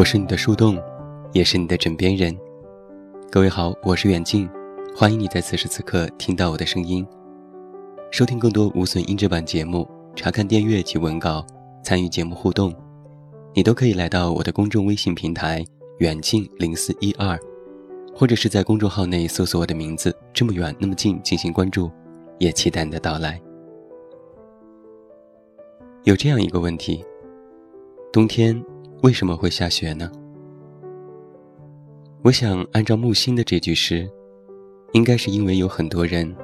我是你的树洞，也是你的枕边人。各位好，我是远近，欢迎你在此时此刻听到我的声音。收听更多无损音质版节目，查看电阅及文稿，参与节目互动，你都可以来到我的公众微信平台远近零四一二，或者是在公众号内搜索我的名字这么远那么近进行关注，也期待你的到来。有这样一个问题：冬天。为什么会下雪呢？我想按照木心的这句诗，应该是因为有很多人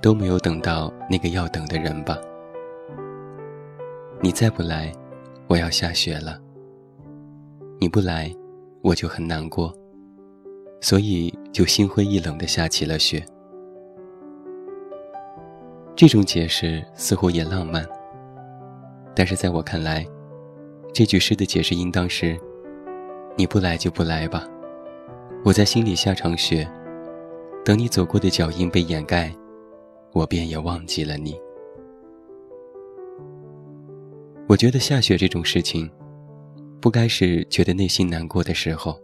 都没有等到那个要等的人吧。你再不来，我要下雪了。你不来，我就很难过，所以就心灰意冷的下起了雪。这种解释似乎也浪漫，但是在我看来。这句诗的解释应当是：你不来就不来吧，我在心里下场雪，等你走过的脚印被掩盖，我便也忘记了你。我觉得下雪这种事情，不该是觉得内心难过的时候。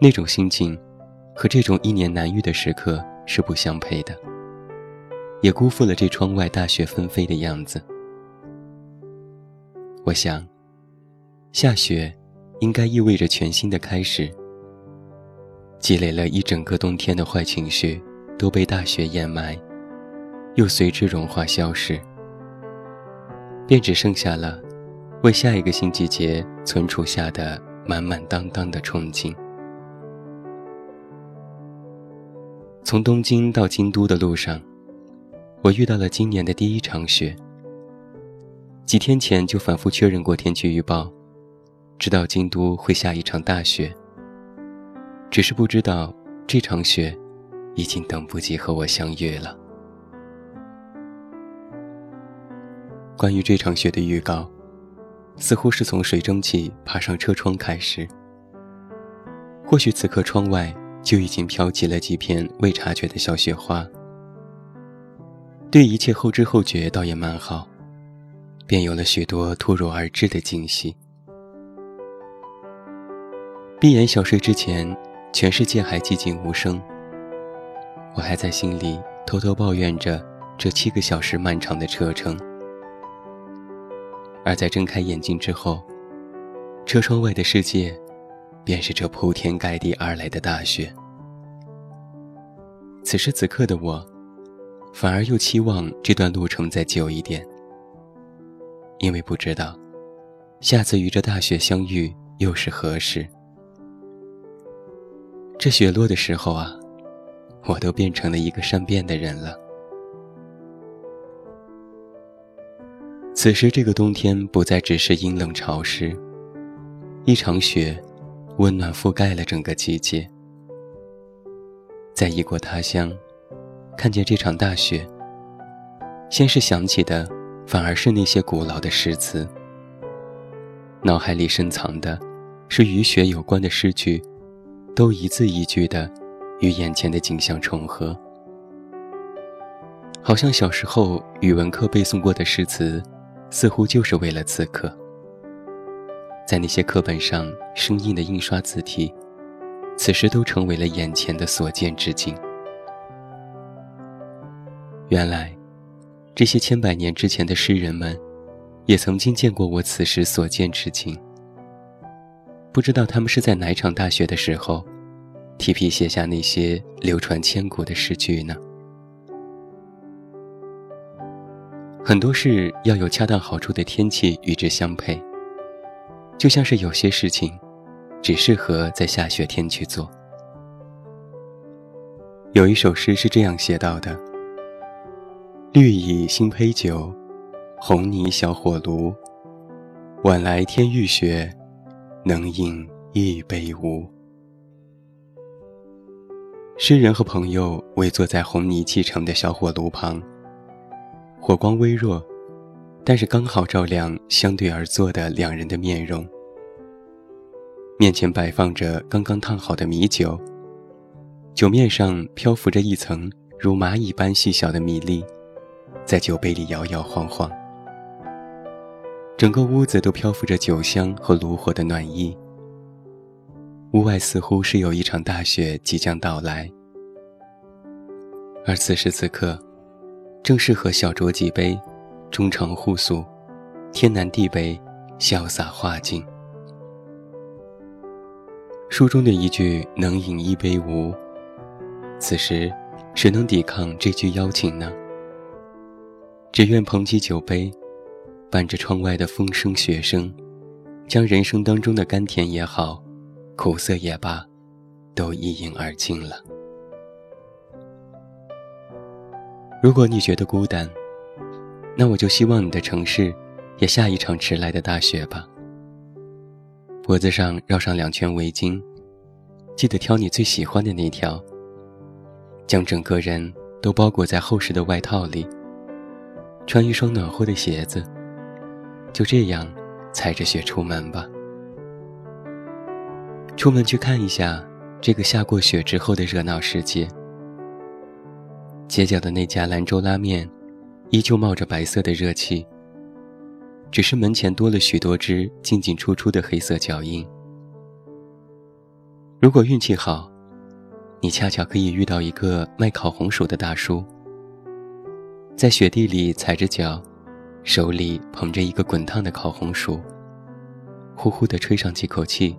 那种心情，和这种一年难遇的时刻是不相配的，也辜负了这窗外大雪纷飞的样子。我想，下雪应该意味着全新的开始。积累了一整个冬天的坏情绪都被大雪掩埋，又随之融化消失，便只剩下了为下一个新季节存储下的满满当当的憧憬。从东京到京都的路上，我遇到了今年的第一场雪。几天前就反复确认过天气预报，知道京都会下一场大雪。只是不知道这场雪，已经等不及和我相遇了。关于这场雪的预告，似乎是从水蒸气爬上车窗开始。或许此刻窗外就已经飘起了几片未察觉的小雪花。对一切后知后觉，倒也蛮好。便有了许多突如而至的惊喜。闭眼小睡之前，全世界还寂静无声。我还在心里偷偷抱怨着这七个小时漫长的车程。而在睁开眼睛之后，车窗外的世界，便是这铺天盖地而来的大雪。此时此刻的我，反而又期望这段路程再久一点。因为不知道，下次与这大雪相遇又是何时。这雪落的时候啊，我都变成了一个善变的人了。此时，这个冬天不再只是阴冷潮湿，一场雪，温暖覆盖了整个季节。在异国他乡，看见这场大雪，先是想起的。反而是那些古老的诗词，脑海里深藏的，是与雪有关的诗句，都一字一句的与眼前的景象重合，好像小时候语文课背诵过的诗词，似乎就是为了此刻，在那些课本上生硬的印刷字体，此时都成为了眼前的所见之景。原来。这些千百年之前的诗人们，也曾经见过我此时所见之景。不知道他们是在哪场大雪的时候，提笔写下那些流传千古的诗句呢？很多事要有恰当好处的天气与之相配，就像是有些事情，只适合在下雪天去做。有一首诗是这样写到的。绿蚁新醅酒，红泥小火炉。晚来天欲雪，能饮一杯无？诗人和朋友围坐在红泥砌成的小火炉旁，火光微弱，但是刚好照亮相对而坐的两人的面容。面前摆放着刚刚烫好的米酒，酒面上漂浮着一层如蚂蚁般细小的米粒。在酒杯里摇摇晃晃，整个屋子都漂浮着酒香和炉火的暖意。屋外似乎是有一场大雪即将到来，而此时此刻，正适合小酌几杯，衷诚互诉，天南地北，潇洒化境。书中的一句“能饮一杯无”，此时谁能抵抗这句邀请呢？只愿捧起酒杯，伴着窗外的风声雪声，将人生当中的甘甜也好。苦涩也罢，都一饮而尽了。如果你觉得孤单，那我就希望你的城市也下一场迟来的大雪吧。脖子上绕上两圈围巾，记得挑你最喜欢的那条，将整个人都包裹在厚实的外套里，穿一双暖和的鞋子，就这样踩着雪出门吧。出门去看一下这个下过雪之后的热闹世界。街角的那家兰州拉面，依旧冒着白色的热气，只是门前多了许多只进进出出的黑色脚印。如果运气好，你恰巧可以遇到一个卖烤红薯的大叔，在雪地里踩着脚，手里捧着一个滚烫的烤红薯，呼呼地吹上几口气。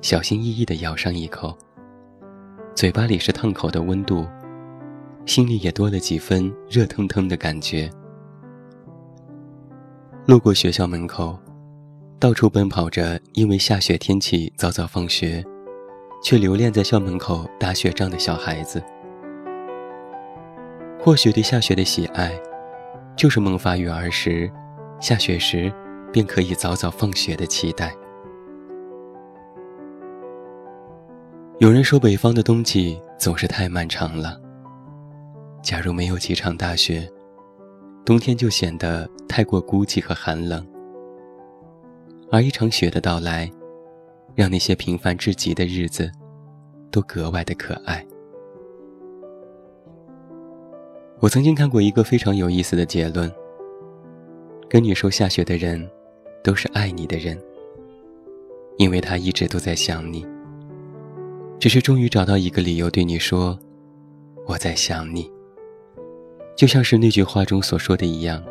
小心翼翼地咬上一口，嘴巴里是烫口的温度，心里也多了几分热腾腾的感觉。路过学校门口，到处奔跑着因为下雪天气早早放学，却留恋在校门口打雪仗的小孩子。或许对下雪的喜爱，就是萌发于儿时，下雪时便可以早早放学的期待。有人说，北方的冬季总是太漫长了。假如没有几场大雪，冬天就显得太过孤寂和寒冷。而一场雪的到来，让那些平凡至极的日子，都格外的可爱。我曾经看过一个非常有意思的结论：跟你说下雪的人，都是爱你的人，因为他一直都在想你。只是终于找到一个理由对你说：“我在想你。”就像是那句话中所说的一样：“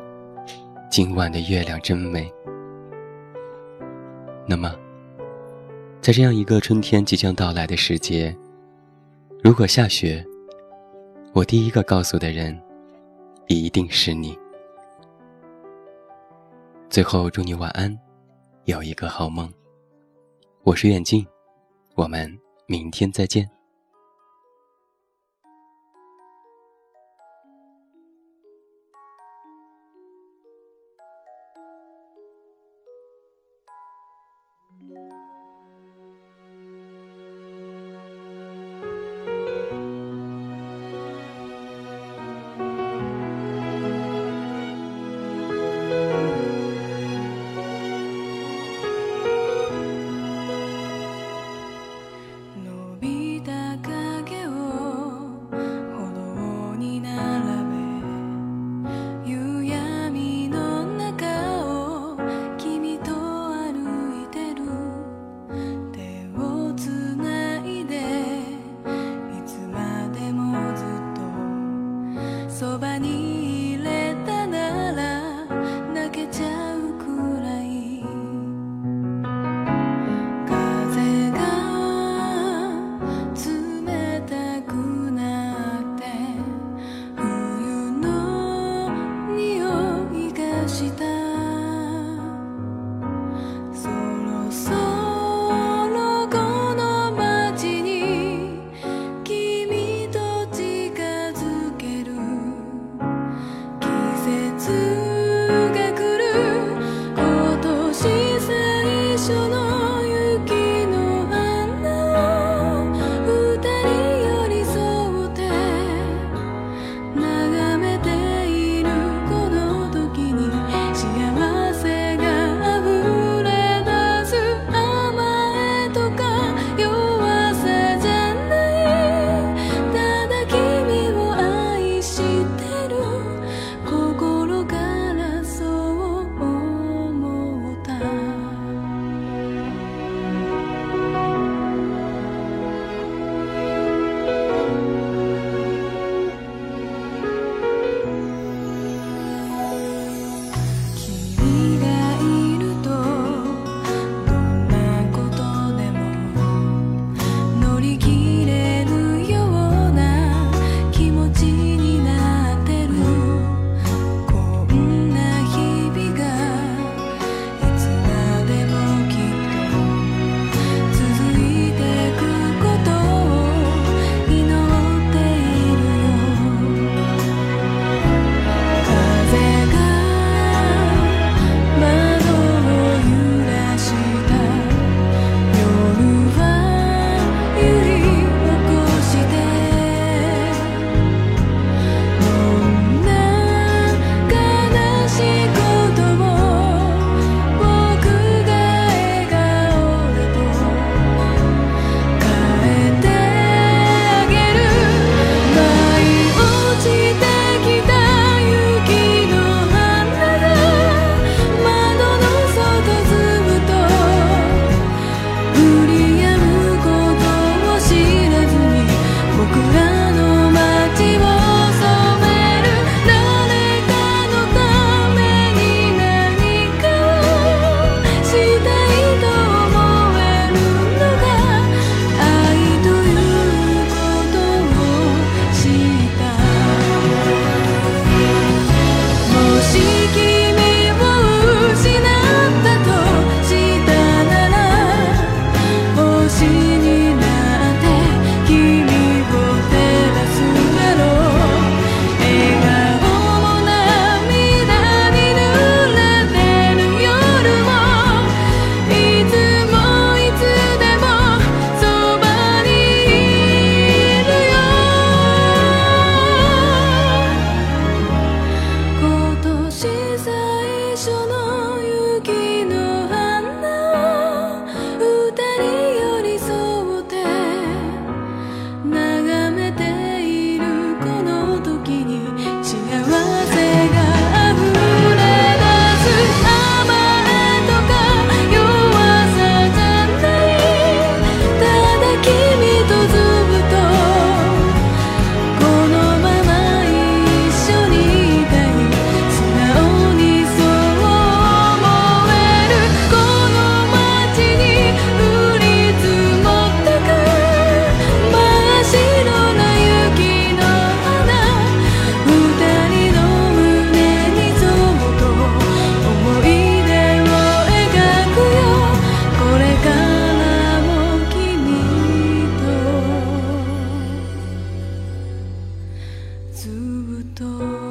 今晚的月亮真美。”那么，在这样一个春天即将到来的时节，如果下雪，我第一个告诉的人，一定是你。最后，祝你晚安，有一个好梦。我是远近，我们。明天再见。そばにずっと